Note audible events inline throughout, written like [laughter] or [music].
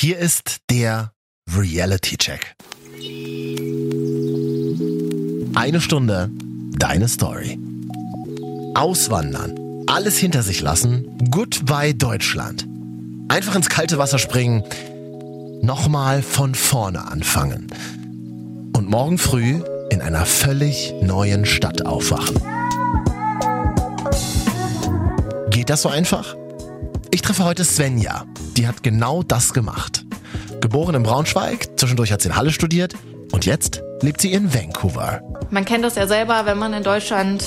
Hier ist der Reality Check. Eine Stunde, deine Story. Auswandern, alles hinter sich lassen, goodbye Deutschland. Einfach ins kalte Wasser springen, nochmal von vorne anfangen. Und morgen früh in einer völlig neuen Stadt aufwachen. Geht das so einfach? Ich treffe heute Svenja. Die hat genau das gemacht. Geboren in Braunschweig, zwischendurch hat sie in Halle studiert und jetzt lebt sie in Vancouver. Man kennt das ja selber, wenn man in Deutschland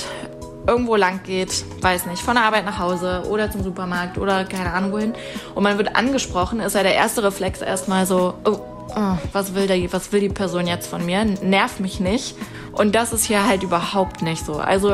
irgendwo lang geht, weiß nicht, von der Arbeit nach Hause oder zum Supermarkt oder keine Ahnung wohin und man wird angesprochen, ist ja der erste Reflex erstmal so, oh, oh, was will der, was will die Person jetzt von mir? Nervt mich nicht. Und das ist hier halt überhaupt nicht so. Also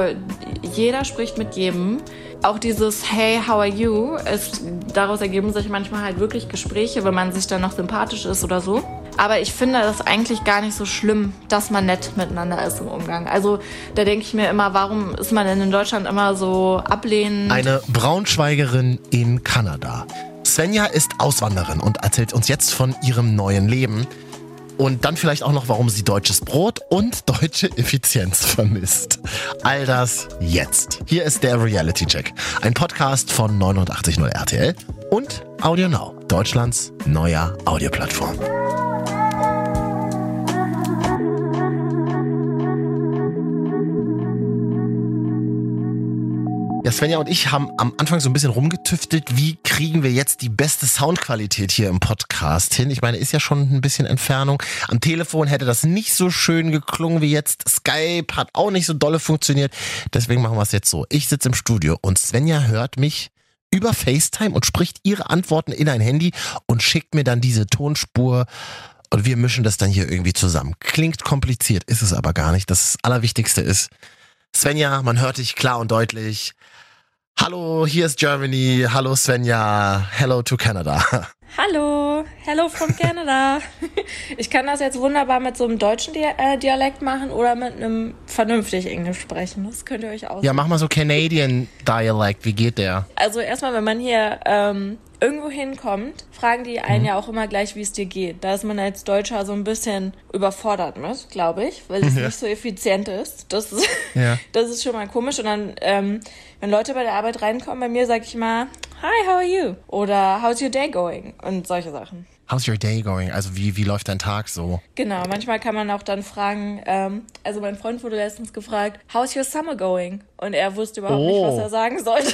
jeder spricht mit jedem. Auch dieses Hey, how are you? Ist, daraus ergeben sich manchmal halt wirklich Gespräche, wenn man sich dann noch sympathisch ist oder so. Aber ich finde das eigentlich gar nicht so schlimm, dass man nett miteinander ist im Umgang. Also da denke ich mir immer, warum ist man denn in Deutschland immer so ablehnend? Eine Braunschweigerin in Kanada. Svenja ist Auswanderin und erzählt uns jetzt von ihrem neuen Leben. Und dann vielleicht auch noch, warum sie deutsches Brot und deutsche Effizienz vermisst. All das jetzt. Hier ist der Reality Check. Ein Podcast von 89.0 RTL und Audio Now, Deutschlands neuer Audioplattform. Ja, Svenja und ich haben am Anfang so ein bisschen rumgetüftelt, wie kriegen wir jetzt die beste Soundqualität hier im Podcast hin. Ich meine, ist ja schon ein bisschen Entfernung. Am Telefon hätte das nicht so schön geklungen wie jetzt. Skype hat auch nicht so dolle funktioniert. Deswegen machen wir es jetzt so. Ich sitze im Studio und Svenja hört mich über FaceTime und spricht ihre Antworten in ein Handy und schickt mir dann diese Tonspur und wir mischen das dann hier irgendwie zusammen. Klingt kompliziert, ist es aber gar nicht. Das Allerwichtigste ist, Svenja, man hört dich klar und deutlich. Hallo, hier ist Germany. Hallo Svenja. Hello to Canada. [laughs] Hallo, hello from Canada. [laughs] Ich kann das jetzt wunderbar mit so einem deutschen äh, Dialekt machen oder mit einem vernünftig Englisch sprechen. Das könnt ihr euch aus. Ja, mach mal so Canadian Dialect. Wie geht der? Also erstmal, wenn man hier ähm, irgendwo hinkommt, fragen die einen mhm. ja auch immer gleich, wie es dir geht. Da ist man als Deutscher so ein bisschen überfordert mit, glaube ich, weil es [laughs] ja. nicht so effizient ist. Das ist, ja. [laughs] das ist schon mal komisch. Und dann, ähm, wenn Leute bei der Arbeit reinkommen, bei mir sage ich mal, Hi, how are you? Oder How's your day going? Und solche Sachen. How's your day going? Also wie, wie läuft dein Tag so? Genau, manchmal kann man auch dann fragen, ähm, also mein Freund wurde letztens gefragt, How's your summer going? Und er wusste überhaupt oh. nicht, was oh. er sagen sollte.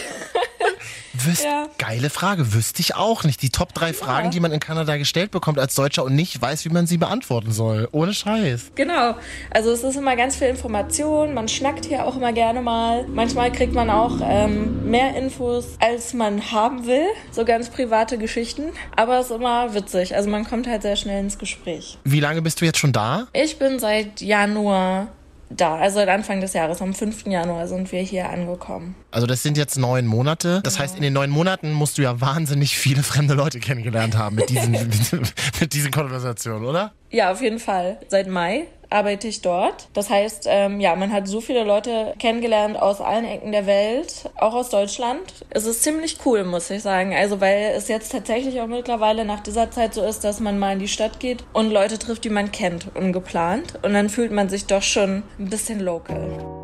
Wüsst, ja. Geile Frage, wüsste ich auch nicht. Die Top drei Fragen, ja. die man in Kanada gestellt bekommt als Deutscher und nicht weiß, wie man sie beantworten soll. Ohne Scheiß. Genau. Also es ist immer ganz viel Information. Man schnackt hier auch immer gerne mal. Manchmal kriegt man auch ähm, mehr Infos, als man haben will. So ganz private Geschichten. Aber es ist immer witzig. Also man kommt halt sehr schnell ins Gespräch. Wie lange bist du jetzt schon da? Ich bin seit Januar da. Also seit Anfang des Jahres, am 5. Januar sind wir hier angekommen. Also das sind jetzt neun Monate. Das ja. heißt, in den neun Monaten musst du ja wahnsinnig viele fremde Leute kennengelernt haben mit diesen, mit, [laughs] mit diesen Konversationen, oder? Ja, auf jeden Fall. Seit Mai arbeite ich dort. Das heißt, ähm, ja, man hat so viele Leute kennengelernt aus allen Ecken der Welt, auch aus Deutschland. Es ist ziemlich cool, muss ich sagen. Also, weil es jetzt tatsächlich auch mittlerweile nach dieser Zeit so ist, dass man mal in die Stadt geht und Leute trifft, die man kennt, ungeplant. Und dann fühlt man sich doch schon ein bisschen local.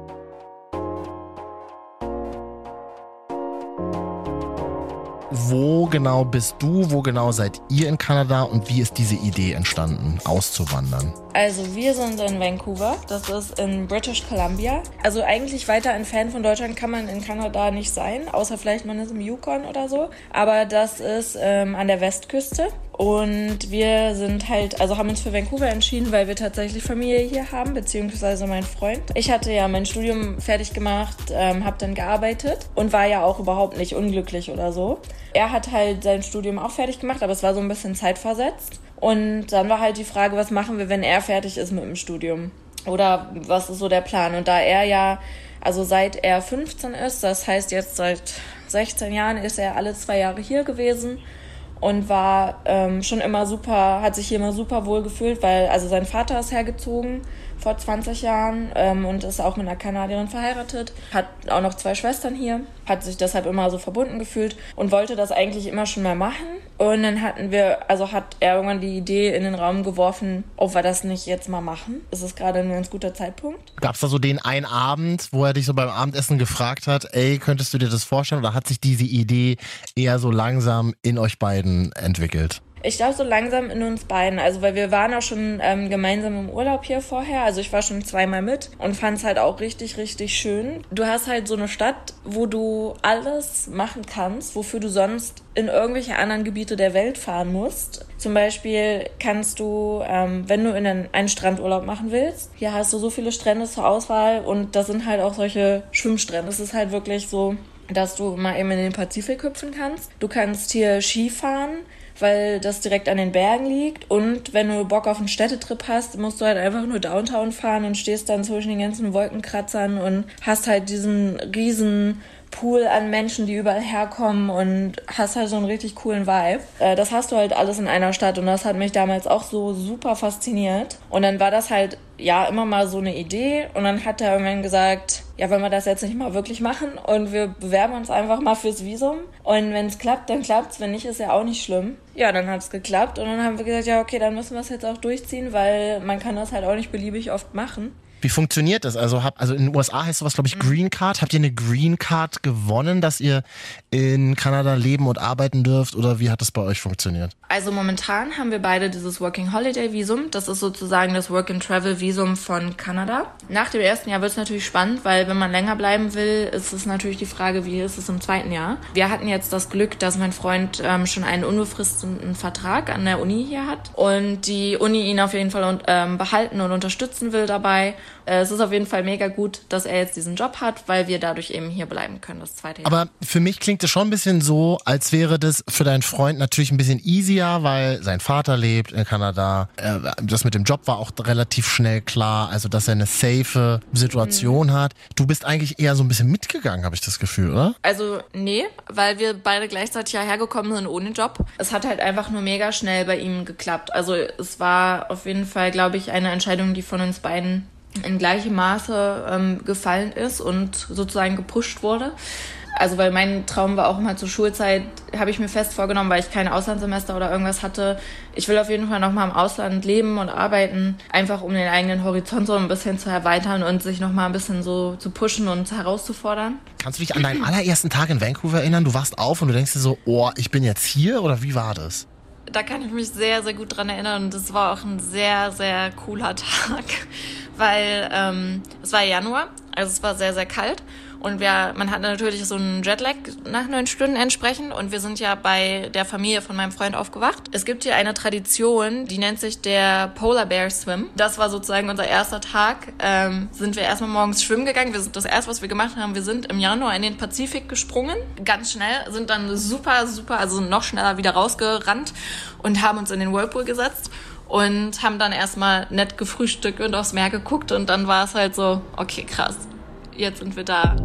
Wo genau bist du? Wo genau seid ihr in Kanada? Und wie ist diese Idee entstanden, auszuwandern? Also wir sind in Vancouver. Das ist in British Columbia. Also eigentlich weiter ein Fan von Deutschland kann man in Kanada nicht sein, außer vielleicht man ist im Yukon oder so. Aber das ist ähm, an der Westküste. Und wir sind halt, also haben uns für Vancouver entschieden, weil wir tatsächlich Familie hier haben, beziehungsweise mein Freund. Ich hatte ja mein Studium fertig gemacht, ähm, habe dann gearbeitet und war ja auch überhaupt nicht unglücklich oder so. Er hat halt sein Studium auch fertig gemacht, aber es war so ein bisschen zeitversetzt. Und dann war halt die Frage, was machen wir, wenn er fertig ist mit dem Studium? Oder was ist so der Plan? Und da er ja, also seit er 15 ist, das heißt jetzt seit 16 Jahren, ist er alle zwei Jahre hier gewesen und war ähm, schon immer super, hat sich hier immer super wohl gefühlt, weil also sein Vater ist hergezogen vor 20 Jahren ähm, und ist auch mit einer Kanadierin verheiratet, hat auch noch zwei Schwestern hier, hat sich deshalb immer so verbunden gefühlt und wollte das eigentlich immer schon mal machen. Und dann hatten wir, also hat er irgendwann die Idee in den Raum geworfen, ob wir das nicht jetzt mal machen. Es ist gerade ein ganz guter Zeitpunkt. Gab es da so den einen Abend, wo er dich so beim Abendessen gefragt hat, ey, könntest du dir das vorstellen? Oder hat sich diese Idee eher so langsam in euch beiden entwickelt? Ich glaube so langsam in uns beiden. Also weil wir waren auch schon ähm, gemeinsam im Urlaub hier vorher. Also ich war schon zweimal mit und fand es halt auch richtig, richtig schön. Du hast halt so eine Stadt, wo du alles machen kannst, wofür du sonst in irgendwelche anderen Gebiete der Welt fahren musst. Zum Beispiel kannst du, ähm, wenn du in einen, einen Strandurlaub machen willst, hier hast du so viele Strände zur Auswahl und das sind halt auch solche Schwimmstrände. Es ist halt wirklich so, dass du mal eben in den Pazifik hüpfen kannst. Du kannst hier Skifahren weil das direkt an den Bergen liegt. Und wenn du Bock auf einen Städtetrip hast, musst du halt einfach nur Downtown fahren und stehst dann zwischen den ganzen Wolkenkratzern und hast halt diesen riesen Pool an Menschen, die überall herkommen und hast halt so einen richtig coolen Vibe. Äh, das hast du halt alles in einer Stadt und das hat mich damals auch so super fasziniert. Und dann war das halt ja immer mal so eine Idee und dann hat er irgendwann gesagt, ja, wollen wir das jetzt nicht mal wirklich machen und wir bewerben uns einfach mal fürs Visum und wenn es klappt, dann klappt's, wenn nicht, ist ja auch nicht schlimm. Ja, dann hat es geklappt und dann haben wir gesagt, ja, okay, dann müssen wir es jetzt auch durchziehen, weil man kann das halt auch nicht beliebig oft machen. Wie funktioniert das? Also, hab, also in den USA heißt sowas, glaube ich, Green Card. Habt ihr eine Green Card gewonnen, dass ihr in Kanada leben und arbeiten dürft? Oder wie hat das bei euch funktioniert? Also momentan haben wir beide dieses Working Holiday Visum. Das ist sozusagen das Work and Travel Visum von Kanada. Nach dem ersten Jahr wird es natürlich spannend, weil wenn man länger bleiben will, ist es natürlich die Frage, wie ist es im zweiten Jahr. Wir hatten jetzt das Glück, dass mein Freund ähm, schon einen unbefristeten Vertrag an der Uni hier hat und die Uni ihn auf jeden Fall ähm, behalten und unterstützen will dabei. Äh, es ist auf jeden Fall mega gut, dass er jetzt diesen Job hat, weil wir dadurch eben hier bleiben können, das zweite Jahr. Aber für mich klingt es schon ein bisschen so, als wäre das für deinen Freund natürlich ein bisschen easier, weil sein Vater lebt in Kanada. Äh, das mit dem Job war auch relativ schnell klar, also dass er eine safe Situation mhm. hat. Du bist eigentlich eher so ein bisschen mitgegangen, habe ich das Gefühl, oder? Also nee, weil wir beide gleichzeitig hierher gekommen sind ohne Job. Es hat halt einfach nur mega schnell bei ihm geklappt. Also es war auf jeden Fall, glaube ich, eine Entscheidung, die von uns beiden in gleichem Maße ähm, gefallen ist und sozusagen gepusht wurde. Also weil mein Traum war auch immer zur Schulzeit, habe ich mir fest vorgenommen, weil ich kein Auslandssemester oder irgendwas hatte. Ich will auf jeden Fall nochmal im Ausland leben und arbeiten, einfach um den eigenen Horizont so ein bisschen zu erweitern und sich nochmal ein bisschen so zu pushen und herauszufordern. Kannst du dich an deinen allerersten Tag in Vancouver erinnern? Du warst auf und du denkst dir so, oh, ich bin jetzt hier oder wie war das? Da kann ich mich sehr, sehr gut dran erinnern und das war auch ein sehr, sehr cooler [laughs] Tag weil ähm, es war Januar, also es war sehr, sehr kalt. Und wir, man hat natürlich so einen Jetlag nach neun Stunden entsprechend. Und wir sind ja bei der Familie von meinem Freund aufgewacht. Es gibt hier eine Tradition, die nennt sich der Polar Bear Swim. Das war sozusagen unser erster Tag. Ähm, sind wir erstmal morgens schwimmen gegangen. Wir sind das erste, was wir gemacht haben, wir sind im Januar in den Pazifik gesprungen. Ganz schnell, sind dann super, super, also noch schneller wieder rausgerannt und haben uns in den Whirlpool gesetzt und haben dann erstmal nett gefrühstückt und aufs Meer geguckt und dann war es halt so, okay, krass, jetzt sind wir da.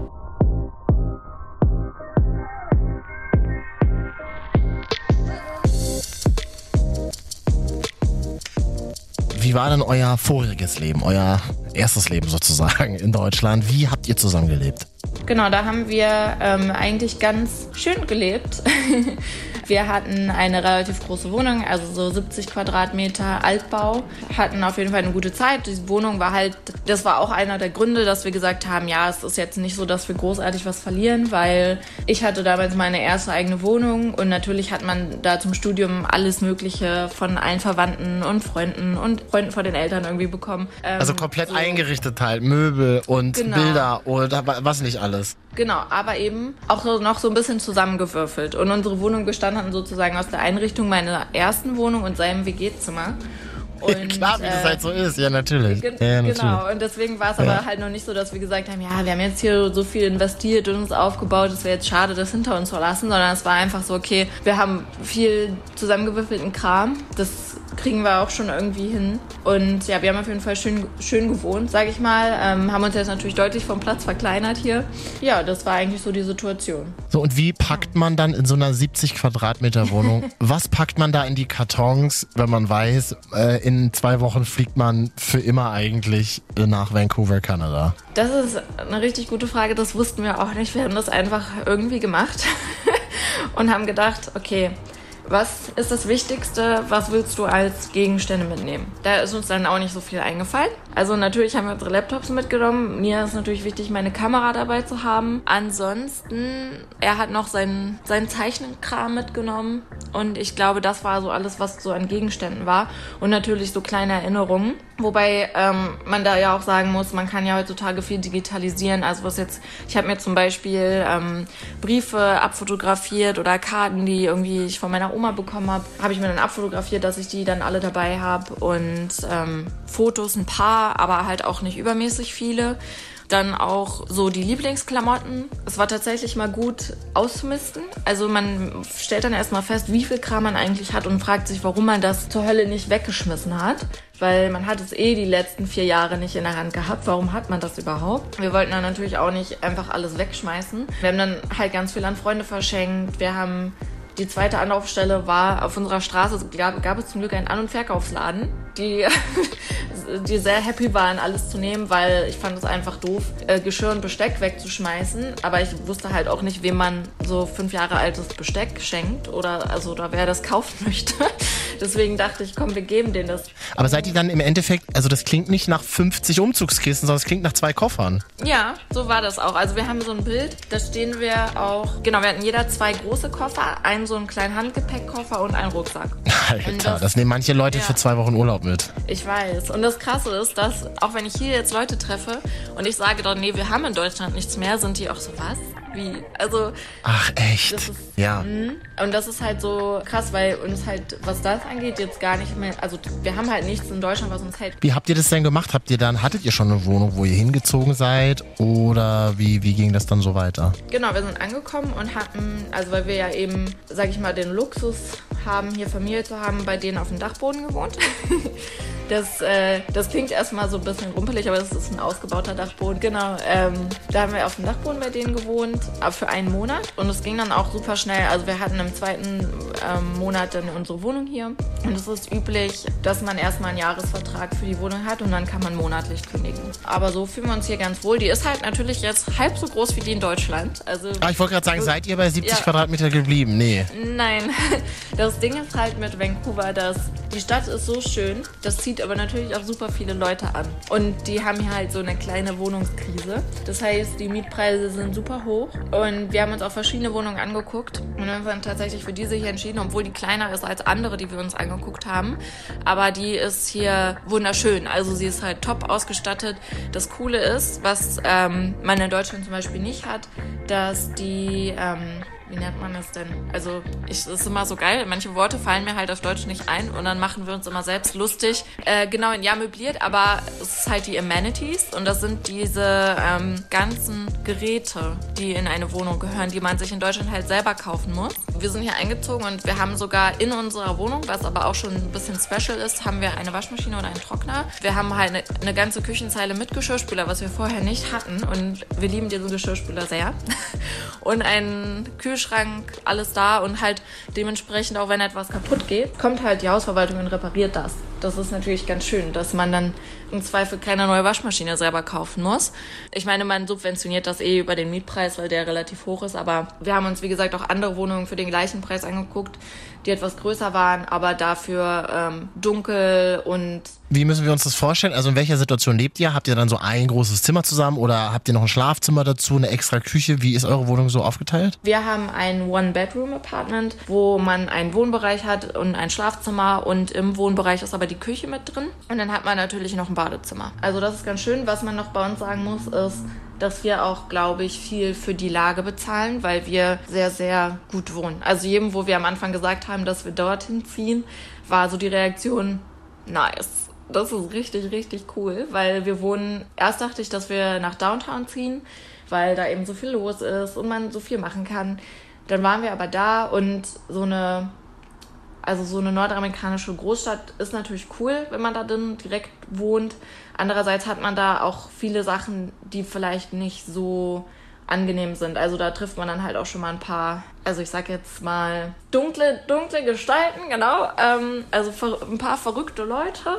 Wie war denn euer voriges Leben, euer erstes Leben sozusagen in Deutschland? Wie habt ihr zusammengelebt? Genau, da haben wir ähm, eigentlich ganz schön gelebt. [laughs] Wir hatten eine relativ große Wohnung, also so 70 Quadratmeter Altbau, hatten auf jeden Fall eine gute Zeit. Die Wohnung war halt, das war auch einer der Gründe, dass wir gesagt haben, ja, es ist jetzt nicht so, dass wir großartig was verlieren, weil ich hatte damals meine erste eigene Wohnung und natürlich hat man da zum Studium alles Mögliche von allen Verwandten und Freunden und Freunden von den Eltern irgendwie bekommen. Ähm, also komplett so. eingerichtet halt, Möbel und genau. Bilder oder was nicht alles. Genau, aber eben auch noch so ein bisschen zusammengewürfelt. Und unsere Wohnung bestand dann sozusagen aus der Einrichtung meiner ersten Wohnung und seinem WG-Zimmer. [laughs] Und, Klar, wie äh, das halt so ist, ja natürlich. Ge ja, natürlich. Genau, und deswegen war es ja. aber halt noch nicht so, dass wir gesagt haben, ja, wir haben jetzt hier so viel investiert und uns aufgebaut, es wäre jetzt schade, das hinter uns zu lassen, sondern es war einfach so, okay, wir haben viel zusammengewürfelten Kram, das kriegen wir auch schon irgendwie hin. Und ja, wir haben auf jeden Fall schön, schön gewohnt, sage ich mal. Ähm, haben uns jetzt natürlich deutlich vom Platz verkleinert hier. Ja, das war eigentlich so die Situation. So, und wie packt man dann in so einer 70 Quadratmeter Wohnung, [laughs] was packt man da in die Kartons, wenn man weiß, äh, in zwei Wochen fliegt man für immer eigentlich nach Vancouver, Kanada? Das ist eine richtig gute Frage. Das wussten wir auch nicht. Wir haben das einfach irgendwie gemacht [laughs] und haben gedacht, okay, was ist das Wichtigste? Was willst du als Gegenstände mitnehmen? Da ist uns dann auch nicht so viel eingefallen. Also natürlich haben wir unsere Laptops mitgenommen. Mir ist natürlich wichtig, meine Kamera dabei zu haben. Ansonsten, er hat noch seinen, seinen Zeichnenkram mitgenommen. Und ich glaube, das war so alles, was so an Gegenständen war. Und natürlich so kleine Erinnerungen. Wobei ähm, man da ja auch sagen muss, man kann ja heutzutage viel digitalisieren. Also was jetzt, ich habe mir zum Beispiel ähm, Briefe abfotografiert oder Karten, die irgendwie ich von meiner Oma bekommen habe, habe ich mir dann abfotografiert, dass ich die dann alle dabei habe und ähm, Fotos ein paar, aber halt auch nicht übermäßig viele. Dann auch so die Lieblingsklamotten. Es war tatsächlich mal gut auszumisten. Also man stellt dann erstmal fest, wie viel Kram man eigentlich hat und fragt sich, warum man das zur Hölle nicht weggeschmissen hat. Weil man hat es eh die letzten vier Jahre nicht in der Hand gehabt. Warum hat man das überhaupt? Wir wollten dann natürlich auch nicht einfach alles wegschmeißen. Wir haben dann halt ganz viel an Freunde verschenkt. Wir haben die zweite Anlaufstelle war auf unserer Straße, gab, gab es zum Glück einen An- und Verkaufsladen, die, [laughs] die sehr happy waren, alles zu nehmen, weil ich fand es einfach doof, äh, Geschirr und Besteck wegzuschmeißen. Aber ich wusste halt auch nicht, wem man so fünf Jahre altes Besteck schenkt oder also oder wer das [laughs] kaufen möchte. Deswegen dachte ich, komm, wir geben denen das. Aber seid ihr dann im Endeffekt, also das klingt nicht nach 50 Umzugskisten, sondern es klingt nach zwei Koffern. Ja, so war das auch. Also wir haben so ein Bild, da stehen wir auch, genau, wir hatten jeder zwei große Koffer, einen so einen kleinen Handgepäckkoffer und einen Rucksack. [laughs] Alter, das, das, nehmen manche Leute ja. für zwei Wochen Urlaub mit. Ich weiß. Und das Krasse ist, dass auch wenn ich hier jetzt Leute treffe und ich sage dann, nee, wir haben in Deutschland nichts mehr, sind die auch so, was? Wie? Also. Ach, echt? Ist, ja. Mh. Und das ist halt so krass, weil uns halt, was das angeht, jetzt gar nicht mehr, also wir haben halt nichts in Deutschland, was uns hält. Wie habt ihr das denn gemacht? Habt ihr dann, hattet ihr schon eine Wohnung, wo ihr hingezogen seid? Oder wie, wie ging das dann so weiter? Genau, wir sind angekommen und hatten, also weil wir ja eben, sag ich mal, den Luxus haben, hier Familie zu haben, bei denen auf dem Dachboden gewohnt. [laughs] Das, äh, das klingt erstmal so ein bisschen rumpelig, aber das ist ein ausgebauter Dachboden. Genau, ähm, da haben wir auf dem Dachboden bei denen gewohnt, für einen Monat. Und es ging dann auch super schnell. Also wir hatten im zweiten ähm, Monat dann unsere Wohnung hier. Und es ist üblich, dass man erstmal einen Jahresvertrag für die Wohnung hat und dann kann man monatlich kündigen. Aber so fühlen wir uns hier ganz wohl. Die ist halt natürlich jetzt halb so groß wie die in Deutschland. Also, ah, ich wollte gerade sagen, seid ihr bei 70 ja. Quadratmeter geblieben? Nee. Nein. [laughs] Das Ding ist halt mit Vancouver, dass die Stadt ist so schön, das zieht aber natürlich auch super viele Leute an. Und die haben hier halt so eine kleine Wohnungskrise. Das heißt, die Mietpreise sind super hoch und wir haben uns auch verschiedene Wohnungen angeguckt und haben dann tatsächlich für diese hier entschieden, obwohl die kleiner ist als andere, die wir uns angeguckt haben. Aber die ist hier wunderschön. Also sie ist halt top ausgestattet. Das Coole ist, was ähm, man in Deutschland zum Beispiel nicht hat, dass die ähm, wie nennt man das denn? Also, das ist immer so geil. Manche Worte fallen mir halt auf Deutsch nicht ein und dann machen wir uns immer selbst lustig. Äh, genau, ja, möbliert, aber es ist halt die Amenities und das sind diese ähm, ganzen Geräte, die in eine Wohnung gehören, die man sich in Deutschland halt selber kaufen muss. Wir sind hier eingezogen und wir haben sogar in unserer Wohnung, was aber auch schon ein bisschen special ist, haben wir eine Waschmaschine oder einen Trockner. Wir haben halt eine, eine ganze Küchenzeile mit Geschirrspüler, was wir vorher nicht hatten und wir lieben diesen Geschirrspüler sehr. [laughs] Und einen Kühlschrank Kühlschrank, alles da und halt dementsprechend auch wenn etwas kaputt geht, kommt halt die Hausverwaltung und repariert das. Das ist natürlich ganz schön, dass man dann im Zweifel keine neue Waschmaschine selber kaufen muss. Ich meine, man subventioniert das eh über den Mietpreis, weil der relativ hoch ist, aber wir haben uns, wie gesagt, auch andere Wohnungen für den gleichen Preis angeguckt, die etwas größer waren, aber dafür ähm, dunkel und wie müssen wir uns das vorstellen? Also in welcher Situation lebt ihr? Habt ihr dann so ein großes Zimmer zusammen oder habt ihr noch ein Schlafzimmer dazu, eine extra Küche? Wie ist eure Wohnung so aufgeteilt? Wir haben ein One-Bedroom-Apartment, wo man einen Wohnbereich hat und ein Schlafzimmer und im Wohnbereich ist aber die Küche mit drin. Und dann hat man natürlich noch ein Badezimmer. Also das ist ganz schön. Was man noch bei uns sagen muss, ist, dass wir auch, glaube ich, viel für die Lage bezahlen, weil wir sehr, sehr gut wohnen. Also jedem, wo wir am Anfang gesagt haben, dass wir dorthin ziehen, war so die Reaktion, nice das ist richtig, richtig cool, weil wir wohnen, erst dachte ich, dass wir nach Downtown ziehen, weil da eben so viel los ist und man so viel machen kann. Dann waren wir aber da und so eine Also so eine nordamerikanische Großstadt ist natürlich cool, wenn man da drin direkt wohnt. Andererseits hat man da auch viele Sachen, die vielleicht nicht so angenehm sind. Also da trifft man dann halt auch schon mal ein paar, also ich sag jetzt mal dunkle, dunkle Gestalten, genau. Ähm, also ein paar verrückte Leute,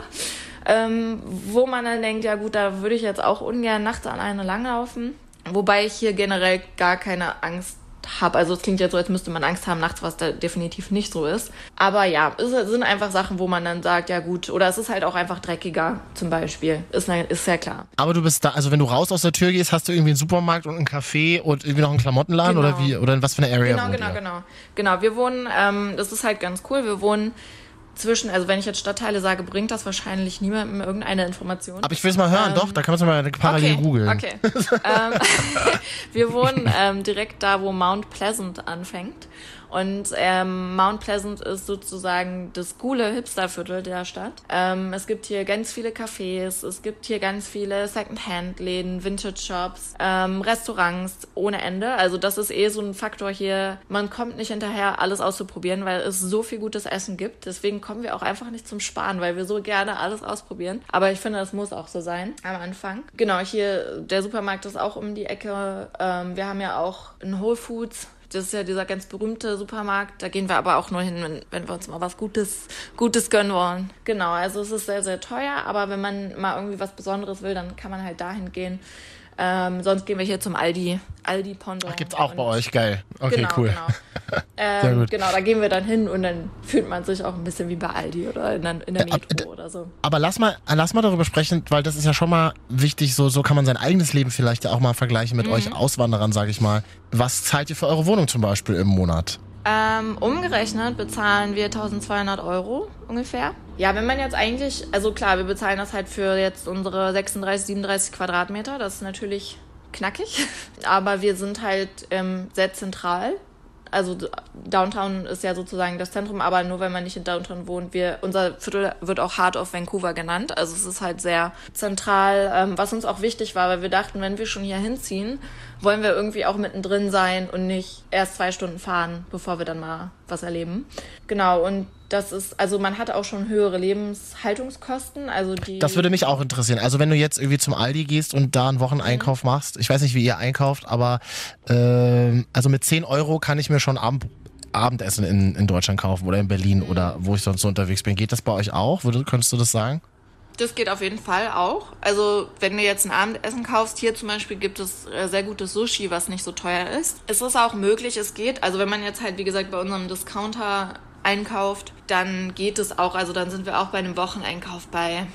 ähm, wo man dann denkt, ja gut, da würde ich jetzt auch ungern nachts an eine langlaufen. Wobei ich hier generell gar keine Angst habe. Also es klingt jetzt so, als müsste man Angst haben nachts, was da definitiv nicht so ist. Aber ja, es sind einfach Sachen, wo man dann sagt, ja gut, oder es ist halt auch einfach dreckiger zum Beispiel. Ist, ist sehr klar. Aber du bist da, also wenn du raus aus der Tür gehst, hast du irgendwie einen Supermarkt und einen Café und irgendwie noch einen Klamottenladen genau. oder wie, oder in was für eine Area? Genau, genau, genau. Genau, wir wohnen, ähm, das ist halt ganz cool, wir wohnen zwischen, also wenn ich jetzt Stadtteile sage, bringt das wahrscheinlich niemandem irgendeine Information. Aber ich will es mal hören, ähm, doch, da kann man es mal parallel okay, googeln. Okay. [laughs] ähm, [laughs] wir wohnen ähm, direkt da, wo Mount Pleasant anfängt. Und ähm, Mount Pleasant ist sozusagen das coole Hipsterviertel der Stadt. Ähm, es gibt hier ganz viele Cafés, es gibt hier ganz viele Second-Hand-Läden, Vintage-Shops, ähm, Restaurants ohne Ende. Also das ist eh so ein Faktor hier. Man kommt nicht hinterher, alles auszuprobieren, weil es so viel gutes Essen gibt. Deswegen kommen wir auch einfach nicht zum Sparen, weil wir so gerne alles ausprobieren. Aber ich finde, das muss auch so sein am Anfang. Genau, hier der Supermarkt ist auch um die Ecke. Ähm, wir haben ja auch ein Whole Foods das ist ja dieser ganz berühmte Supermarkt. Da gehen wir aber auch nur hin, wenn, wenn wir uns mal was Gutes, Gutes gönnen wollen. Genau, also es ist sehr, sehr teuer, aber wenn man mal irgendwie was Besonderes will, dann kann man halt dahin gehen. Ähm, sonst gehen wir hier zum Aldi, Aldi Pendant. Ach, gibt's auch bei euch, geil. Okay, genau, cool. Genau. [laughs] Ähm, genau, da gehen wir dann hin und dann fühlt man sich auch ein bisschen wie bei Aldi oder in der, in der Metro oder so. Aber lass mal, lass mal darüber sprechen, weil das ist ja schon mal wichtig, so, so kann man sein eigenes Leben vielleicht auch mal vergleichen mit mhm. euch Auswanderern, sage ich mal. Was zahlt ihr für eure Wohnung zum Beispiel im Monat? Ähm, umgerechnet bezahlen wir 1200 Euro ungefähr. Ja, wenn man jetzt eigentlich, also klar, wir bezahlen das halt für jetzt unsere 36, 37 Quadratmeter. Das ist natürlich knackig, [laughs] aber wir sind halt ähm, sehr zentral also Downtown ist ja sozusagen das Zentrum, aber nur wenn man nicht in Downtown wohnt. Wir, unser Viertel wird auch Heart of Vancouver genannt. Also es ist halt sehr zentral, ähm, was uns auch wichtig war, weil wir dachten, wenn wir schon hier hinziehen, wollen wir irgendwie auch mittendrin sein und nicht erst zwei Stunden fahren, bevor wir dann mal was erleben. Genau, und das ist, also man hat auch schon höhere Lebenshaltungskosten. Also die das würde mich auch interessieren. Also wenn du jetzt irgendwie zum Aldi gehst und da einen Wocheneinkauf mhm. machst, ich weiß nicht, wie ihr einkauft, aber äh, also mit 10 Euro kann ich mir schon Abend, Abendessen in, in Deutschland kaufen oder in Berlin mhm. oder wo ich sonst so unterwegs bin. Geht das bei euch auch? Würde, könntest du das sagen? Das geht auf jeden Fall auch. Also wenn du jetzt ein Abendessen kaufst, hier zum Beispiel gibt es äh, sehr gutes Sushi, was nicht so teuer ist. Es ist auch möglich, es geht. Also wenn man jetzt halt, wie gesagt, bei unserem Discounter einkauft, dann geht es auch. Also dann sind wir auch bei einem Wocheneinkauf bei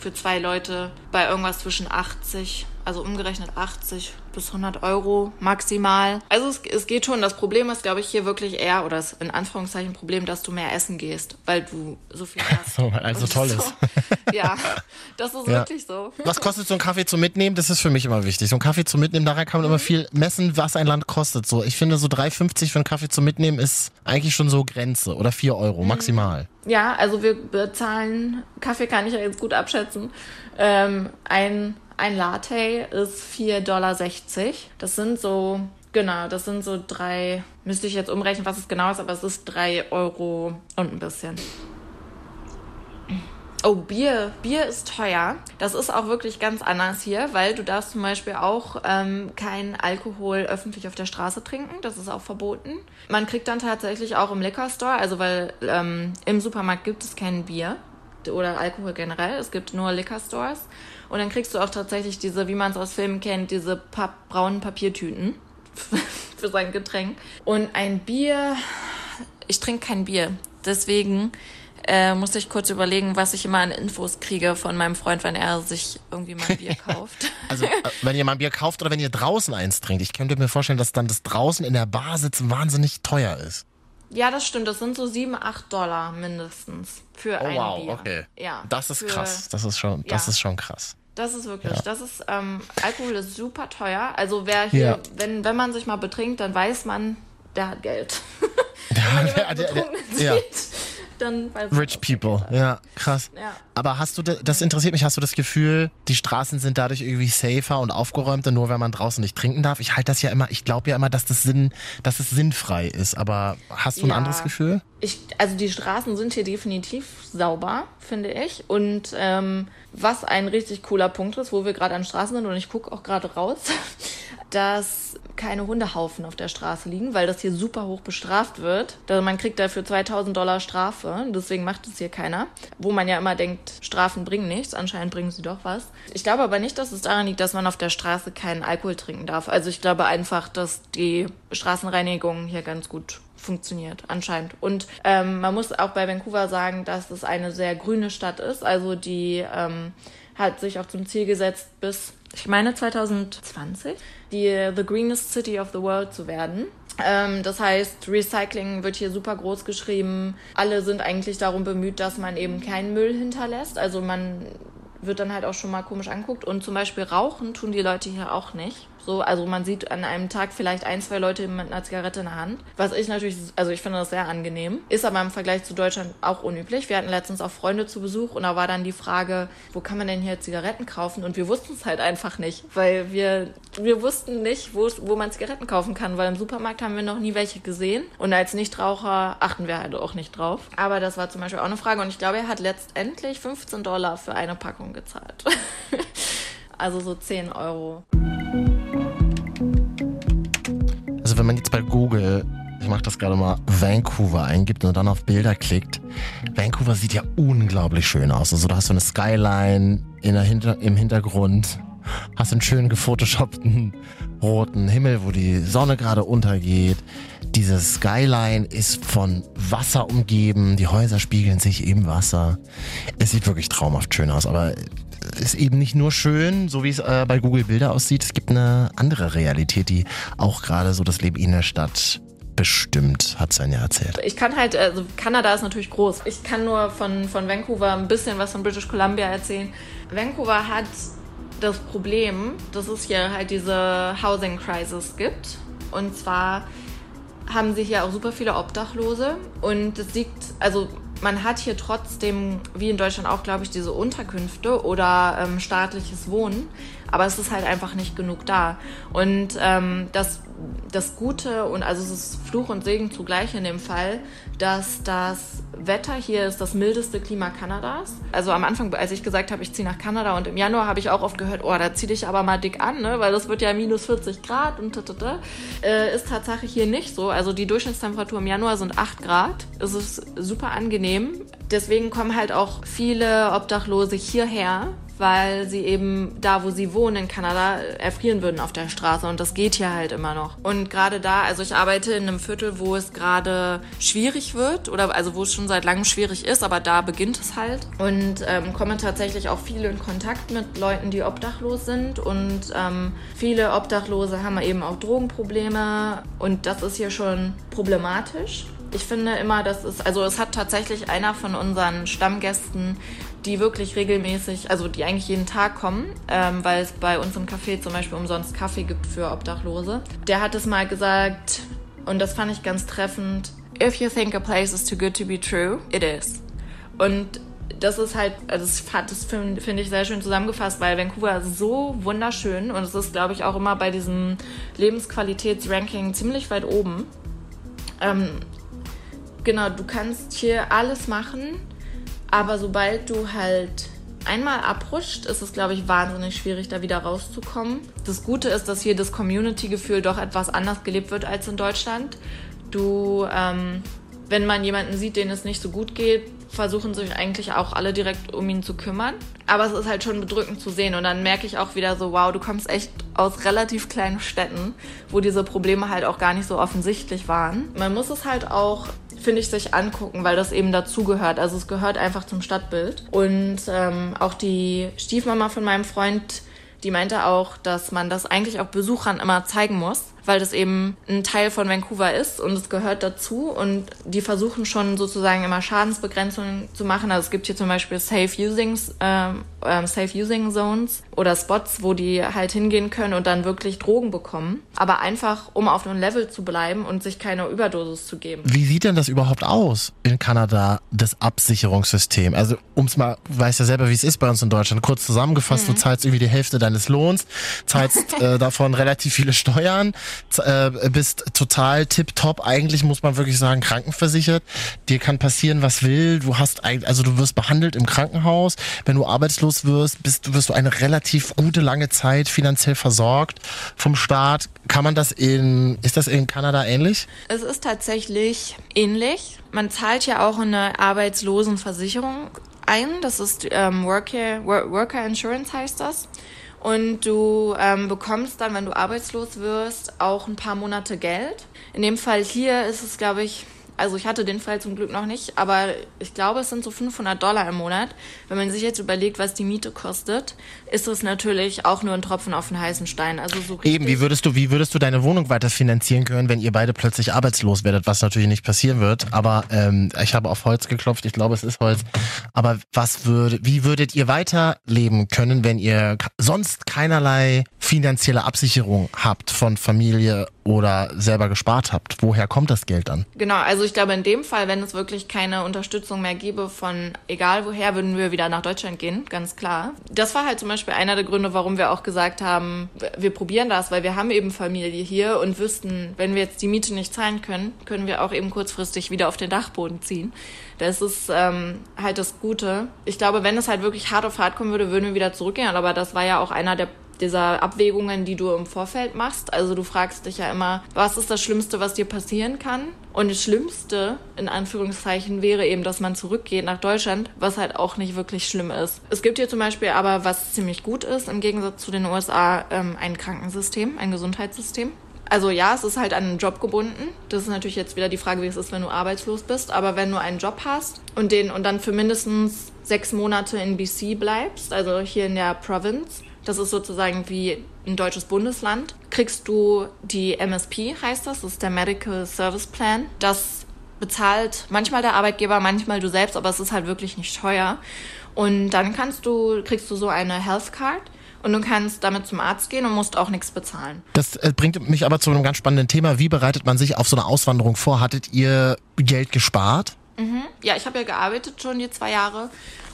für zwei Leute bei irgendwas zwischen 80 also umgerechnet 80 bis 100 Euro maximal. Also es, es geht schon. Das Problem ist, glaube ich, hier wirklich eher, oder das in Anführungszeichen Problem, dass du mehr essen gehst, weil du so viel [laughs] hast. so, also toll ist. So. Ja, [laughs] das ist ja. wirklich so. Was kostet so ein Kaffee zum Mitnehmen? Das ist für mich immer wichtig. So ein Kaffee zum Mitnehmen, daran kann man immer mhm. viel messen, was ein Land kostet. So, ich finde so 3,50 für einen Kaffee zum Mitnehmen ist eigentlich schon so Grenze oder 4 Euro mhm. maximal. Ja, also wir bezahlen, Kaffee kann ich ja jetzt gut abschätzen, ähm, ein ein Latte ist 4,60 Dollar. Das sind so, genau, das sind so drei, müsste ich jetzt umrechnen, was es genau ist, aber es ist drei Euro und ein bisschen. Oh, Bier. Bier ist teuer. Das ist auch wirklich ganz anders hier, weil du darfst zum Beispiel auch ähm, keinen Alkohol öffentlich auf der Straße trinken. Das ist auch verboten. Man kriegt dann tatsächlich auch im Liquor Store, also weil ähm, im Supermarkt gibt es kein Bier oder Alkohol generell. Es gibt nur Liquor Stores. Und dann kriegst du auch tatsächlich diese, wie man es aus Filmen kennt, diese Papp braunen Papiertüten [laughs] für sein Getränk. Und ein Bier, ich trinke kein Bier. Deswegen äh, musste ich kurz überlegen, was ich immer an Infos kriege von meinem Freund, wenn er sich irgendwie mal ein Bier [laughs] kauft. also, äh, wenn ihr mal ein Bier kauft oder wenn ihr draußen eins trinkt. Ich könnte mir vorstellen, dass dann das draußen in der Bar sitzen wahnsinnig teuer ist. Ja, das stimmt. Das sind so 7, 8 Dollar mindestens für oh, ein wow, Bier. okay. Ja, das ist für, krass. Das ist schon, das ja. ist schon krass. Das ist wirklich, ja. das ist, ähm, Alkohol ist super teuer. Also wer hier, ja. wenn, wenn man sich mal betrinkt, dann weiß man, der hat Geld. [laughs] wenn man [laughs] der, der, der, ja. dann Rich People, ja, krass. Ja. Aber hast du, das interessiert mich, hast du das Gefühl, die Straßen sind dadurch irgendwie safer und aufgeräumter, nur wenn man draußen nicht trinken darf? Ich halte das ja immer, ich glaube ja immer, dass das Sinn, dass es sinnfrei ist, aber hast du ein ja, anderes Gefühl? Ich, also die Straßen sind hier definitiv sauber, finde ich. Und ähm, was ein richtig cooler Punkt ist, wo wir gerade an Straßen sind und ich gucke auch gerade raus, [laughs] dass keine Hundehaufen auf der Straße liegen, weil das hier super hoch bestraft wird. Also man kriegt dafür 2000 Dollar Strafe, deswegen macht es hier keiner. Wo man ja immer denkt, Strafen bringen nichts, anscheinend bringen sie doch was. Ich glaube aber nicht, dass es daran liegt, dass man auf der Straße keinen Alkohol trinken darf. Also ich glaube einfach, dass die Straßenreinigung hier ganz gut funktioniert, anscheinend. Und ähm, man muss auch bei Vancouver sagen, dass es eine sehr grüne Stadt ist. Also die ähm, hat sich auch zum Ziel gesetzt, bis, ich meine, 2020 die The Greenest City of the World zu werden. Ähm, das heißt, Recycling wird hier super groß geschrieben. Alle sind eigentlich darum bemüht, dass man eben keinen Müll hinterlässt. Also man wird dann halt auch schon mal komisch anguckt. Und zum Beispiel Rauchen tun die Leute hier auch nicht. So, also man sieht an einem Tag vielleicht ein, zwei Leute mit einer Zigarette in der Hand. Was ich natürlich, also ich finde das sehr angenehm. Ist aber im Vergleich zu Deutschland auch unüblich. Wir hatten letztens auch Freunde zu Besuch und da war dann die Frage, wo kann man denn hier Zigaretten kaufen? Und wir wussten es halt einfach nicht, weil wir, wir wussten nicht, wo, wo man Zigaretten kaufen kann, weil im Supermarkt haben wir noch nie welche gesehen. Und als Nichtraucher achten wir halt auch nicht drauf. Aber das war zum Beispiel auch eine Frage und ich glaube, er hat letztendlich 15 Dollar für eine Packung gezahlt. [laughs] also so 10 Euro. Also wenn man jetzt bei Google, ich mache das gerade mal, Vancouver eingibt und dann auf Bilder klickt, Vancouver sieht ja unglaublich schön aus. Also da hast du eine Skyline in Hinter im Hintergrund, hast einen schönen gefotoshoppten roten Himmel, wo die Sonne gerade untergeht. Diese Skyline ist von Wasser umgeben, die Häuser spiegeln sich im Wasser. Es sieht wirklich traumhaft schön aus, aber ist eben nicht nur schön, so wie es äh, bei Google Bilder aussieht. Es gibt eine andere Realität, die auch gerade so das Leben in der Stadt bestimmt, hat Sanja erzählt. Ich kann halt, also Kanada ist natürlich groß. Ich kann nur von, von Vancouver ein bisschen was von British Columbia erzählen. Vancouver hat das Problem, dass es hier halt diese Housing Crisis gibt. Und zwar haben sie hier auch super viele Obdachlose und es liegt, also man hat hier trotzdem, wie in Deutschland auch, glaube ich, diese Unterkünfte oder ähm, staatliches Wohnen, aber es ist halt einfach nicht genug da. Und ähm, das, das Gute, und also es ist Fluch und Segen zugleich in dem Fall, dass das Wetter hier ist das mildeste Klima Kanadas. Also am Anfang, als ich gesagt habe, ich ziehe nach Kanada und im Januar habe ich auch oft gehört, oh, da zieh dich aber mal dick an, ne? weil das wird ja minus 40 Grad und tata. Äh, ist tatsächlich hier nicht so. Also die Durchschnittstemperatur im Januar sind 8 Grad. Es ist super angenehm. Deswegen kommen halt auch viele Obdachlose hierher, weil sie eben da, wo sie wohnen in Kanada, erfrieren würden auf der Straße und das geht hier halt immer noch. Und gerade da, also ich arbeite in einem Viertel, wo es gerade schwierig wird oder also wo es schon seit langem schwierig ist, aber da beginnt es halt und ähm, komme tatsächlich auch viel in Kontakt mit Leuten, die obdachlos sind und ähm, viele Obdachlose haben eben auch Drogenprobleme und das ist hier schon problematisch. Ich finde immer, dass es, also es hat tatsächlich einer von unseren Stammgästen die wirklich regelmäßig, also die eigentlich jeden Tag kommen, ähm, weil es bei uns im Café zum Beispiel umsonst Kaffee gibt für Obdachlose. Der hat es mal gesagt, und das fand ich ganz treffend, if you think a place is too good to be true, it is. Und das ist halt, also das, finde find ich sehr schön zusammengefasst, weil Vancouver ist so wunderschön und es ist, glaube ich, auch immer bei diesem Lebensqualitätsranking ziemlich weit oben. Ähm, genau, du kannst hier alles machen aber sobald du halt einmal abrutscht, ist es, glaube ich, wahnsinnig schwierig, da wieder rauszukommen. Das Gute ist, dass hier das Community-Gefühl doch etwas anders gelebt wird als in Deutschland. Du, ähm, wenn man jemanden sieht, den es nicht so gut geht, versuchen sich eigentlich auch alle direkt um ihn zu kümmern. Aber es ist halt schon bedrückend zu sehen. Und dann merke ich auch wieder so, wow, du kommst echt aus relativ kleinen Städten, wo diese Probleme halt auch gar nicht so offensichtlich waren. Man muss es halt auch finde ich, sich angucken, weil das eben dazugehört. Also es gehört einfach zum Stadtbild. Und ähm, auch die Stiefmama von meinem Freund, die meinte auch, dass man das eigentlich auch Besuchern immer zeigen muss, weil das eben ein Teil von Vancouver ist und es gehört dazu und die versuchen schon sozusagen immer Schadensbegrenzungen zu machen. Also es gibt hier zum Beispiel Safe Using, ähm, ähm, Safe Using Zones oder Spots, wo die halt hingehen können und dann wirklich Drogen bekommen. Aber einfach, um auf einem Level zu bleiben und sich keine Überdosis zu geben. Wie sieht denn das überhaupt aus in Kanada, das Absicherungssystem? Also, ums mal, weißt ja selber, wie es ist bei uns in Deutschland. Kurz zusammengefasst, mhm. du zahlst irgendwie die Hälfte deines Lohns, zahlst [laughs] äh, davon relativ viele Steuern, äh, bist total tipptopp. Eigentlich muss man wirklich sagen, krankenversichert. Dir kann passieren, was will. Du hast also du wirst behandelt im Krankenhaus. Wenn du arbeitslos wirst, bist, wirst du eine relativ gute lange Zeit finanziell versorgt vom Staat. Kann man das in, ist das in Kanada ähnlich? Es ist tatsächlich ähnlich. Man zahlt ja auch eine Arbeitslosenversicherung ein. Das ist ähm, Worker, Worker Insurance heißt das. Und du ähm, bekommst dann, wenn du arbeitslos wirst, auch ein paar Monate Geld. In dem Fall hier ist es, glaube ich, also ich hatte den Fall zum Glück noch nicht, aber ich glaube, es sind so 500 Dollar im Monat. Wenn man sich jetzt überlegt, was die Miete kostet, ist es natürlich auch nur ein Tropfen auf den heißen Stein. Also so Eben, wie würdest du, wie würdest du deine Wohnung weiter finanzieren können, wenn ihr beide plötzlich arbeitslos werdet, was natürlich nicht passieren wird. Aber ähm, ich habe auf Holz geklopft, ich glaube, es ist Holz. Aber was würde, wie würdet ihr weiterleben können, wenn ihr sonst keinerlei finanzielle Absicherung habt von Familie oder selber gespart habt? Woher kommt das Geld dann? Genau, also ich glaube in dem Fall, wenn es wirklich keine Unterstützung mehr gäbe von egal woher, würden wir wieder nach Deutschland gehen, ganz klar. Das war halt zum Beispiel einer der Gründe, warum wir auch gesagt haben, wir probieren das, weil wir haben eben Familie hier und wüssten, wenn wir jetzt die Miete nicht zahlen können, können wir auch eben kurzfristig wieder auf den Dachboden ziehen. Das ist ähm, halt das Gute. Ich glaube, wenn es halt wirklich hart auf hart kommen würde, würden wir wieder zurückgehen. Aber das war ja auch einer der dieser Abwägungen, die du im Vorfeld machst. Also du fragst dich ja immer, was ist das Schlimmste, was dir passieren kann? Und das Schlimmste, in Anführungszeichen, wäre eben, dass man zurückgeht nach Deutschland, was halt auch nicht wirklich schlimm ist. Es gibt hier zum Beispiel aber, was ziemlich gut ist, im Gegensatz zu den USA, ähm, ein Krankensystem, ein Gesundheitssystem. Also ja, es ist halt an einen Job gebunden. Das ist natürlich jetzt wieder die Frage, wie es ist, wenn du arbeitslos bist. Aber wenn du einen Job hast und den und dann für mindestens sechs Monate in BC bleibst, also hier in der Province, das ist sozusagen wie ein deutsches Bundesland. Kriegst du die MSP, heißt das, das ist der Medical Service Plan. Das bezahlt manchmal der Arbeitgeber, manchmal du selbst, aber es ist halt wirklich nicht teuer. Und dann kannst du, kriegst du so eine Health Card und du kannst damit zum Arzt gehen und musst auch nichts bezahlen. Das äh, bringt mich aber zu einem ganz spannenden Thema. Wie bereitet man sich auf so eine Auswanderung vor? Hattet ihr Geld gespart? Mhm. Ja, ich habe ja gearbeitet schon die zwei Jahre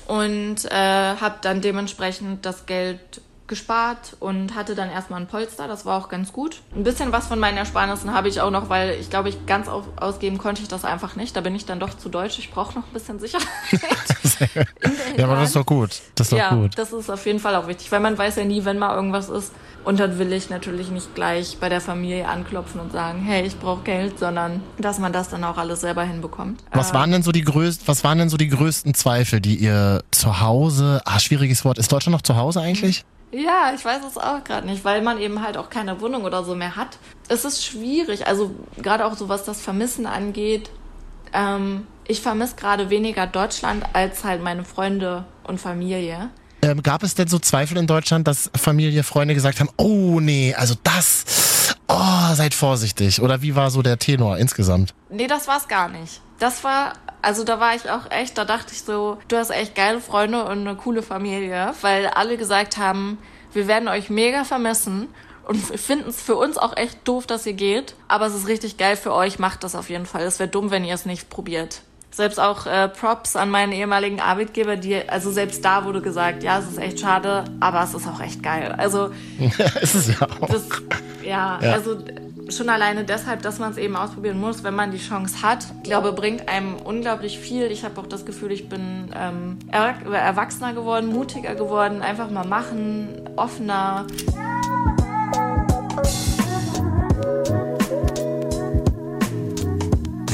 und äh, habe dann dementsprechend das Geld gespart und hatte dann erstmal ein Polster. Das war auch ganz gut. Ein bisschen was von meinen Ersparnissen habe ich auch noch, weil ich glaube, ich ganz ausgeben konnte ich das einfach nicht. Da bin ich dann doch zu deutsch. Ich brauche noch ein bisschen Sicherheit. [laughs] [laughs] ja, aber das ist doch gut. Das ist doch ja, gut. das ist auf jeden Fall auch wichtig, weil man weiß ja nie, wenn mal irgendwas ist. Und dann will ich natürlich nicht gleich bei der Familie anklopfen und sagen, hey, ich brauche Geld, sondern dass man das dann auch alles selber hinbekommt. Was waren denn so die größten, was waren denn so die größten Zweifel, die ihr zu Hause, ah, schwieriges Wort, ist Deutschland noch zu Hause eigentlich? Ja, ich weiß es auch gerade nicht, weil man eben halt auch keine Wohnung oder so mehr hat. Es ist schwierig, also gerade auch so was das Vermissen angeht. Ähm, ich vermisse gerade weniger Deutschland als halt meine Freunde und Familie. Ähm, gab es denn so Zweifel in Deutschland, dass Familie, Freunde gesagt haben, oh nee, also das, oh, seid vorsichtig? Oder wie war so der Tenor insgesamt? Nee, das war's gar nicht. Das war also da war ich auch echt, da dachte ich so, du hast echt geile Freunde und eine coole Familie, weil alle gesagt haben, wir werden euch mega vermissen und finden es für uns auch echt doof, dass ihr geht, aber es ist richtig geil für euch, macht das auf jeden Fall. Es wäre dumm, wenn ihr es nicht probiert. Selbst auch äh, Props an meinen ehemaligen Arbeitgeber, die, also selbst da wurde gesagt, ja, es ist echt schade, aber es ist auch echt geil. Also [laughs] es ist ja auch. Das, ja, ja, also schon alleine deshalb, dass man es eben ausprobieren muss, wenn man die Chance hat. Ich glaube, bringt einem unglaublich viel. Ich habe auch das Gefühl, ich bin ähm, erwachsener geworden, mutiger geworden, einfach mal machen, offener.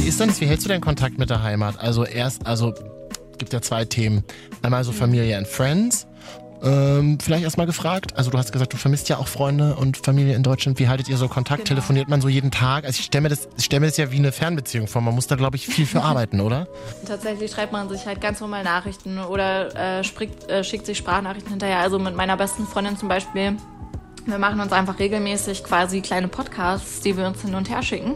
Ist denn? Wie hältst du den Kontakt mit der Heimat? Also erst, also gibt ja zwei Themen. Einmal so Familie and Friends ähm, vielleicht erstmal gefragt. Also du hast gesagt, du vermisst ja auch Freunde und Familie in Deutschland. Wie haltet ihr so Kontakt? Genau. Telefoniert man so jeden Tag? Also ich stelle mir, das, stell mir das ja wie eine Fernbeziehung vor. Man muss da, glaube ich, viel für [laughs] arbeiten, oder? Tatsächlich schreibt man sich halt ganz normal Nachrichten oder äh, spricht, äh, schickt sich Sprachnachrichten hinterher. Also mit meiner besten Freundin zum Beispiel Wir machen uns einfach regelmäßig quasi kleine Podcasts, die wir uns hin und her schicken.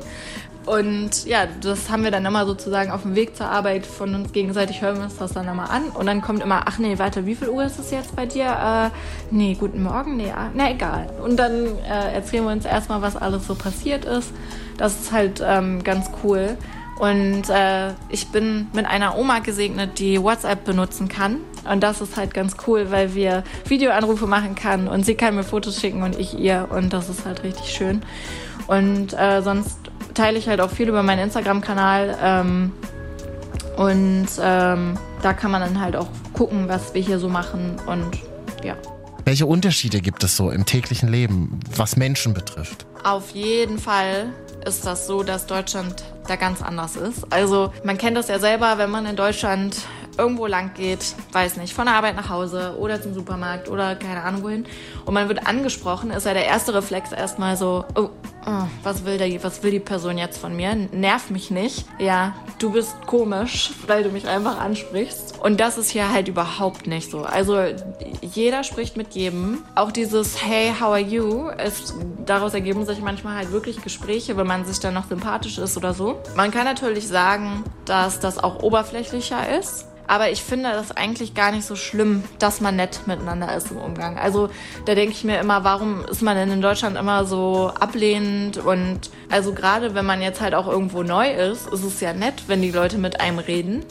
Und ja, das haben wir dann immer sozusagen auf dem Weg zur Arbeit von uns gegenseitig, hören wir uns das dann immer an. Und dann kommt immer, ach nee, warte, wie viel Uhr ist es jetzt bei dir? Äh, nee, guten Morgen, nee, ah, na egal. Und dann äh, erzählen wir uns erstmal, was alles so passiert ist. Das ist halt ähm, ganz cool. Und äh, ich bin mit einer Oma gesegnet, die WhatsApp benutzen kann. Und das ist halt ganz cool, weil wir Videoanrufe machen kann und sie kann mir Fotos schicken und ich ihr. Und das ist halt richtig schön. Und äh, sonst teile ich halt auch viel über meinen Instagram-Kanal. Ähm, und ähm, da kann man dann halt auch gucken, was wir hier so machen. Und ja. Welche Unterschiede gibt es so im täglichen Leben, was Menschen betrifft? Auf jeden Fall ist das so, dass Deutschland da ganz anders ist. Also man kennt das ja selber, wenn man in Deutschland irgendwo lang geht, weiß nicht, von der Arbeit nach Hause oder zum Supermarkt oder keine Ahnung wohin und man wird angesprochen, ist ja der erste Reflex erstmal so, oh, oh, was will der, was will die Person jetzt von mir? Nerv mich nicht. Ja, du bist komisch, weil du mich einfach ansprichst. Und das ist hier halt überhaupt nicht so. Also jeder spricht mit jedem. Auch dieses Hey, how are you? Ist, daraus ergeben sich manchmal halt wirklich Gespräche, wenn man sich dann noch sympathisch ist oder so. Man kann natürlich sagen, dass das auch oberflächlicher ist. Aber ich finde das eigentlich gar nicht so schlimm, dass man nett miteinander ist im Umgang. Also da denke ich mir immer, warum ist man denn in Deutschland immer so ablehnend? Und also gerade wenn man jetzt halt auch irgendwo neu ist, ist es ja nett, wenn die Leute mit einem reden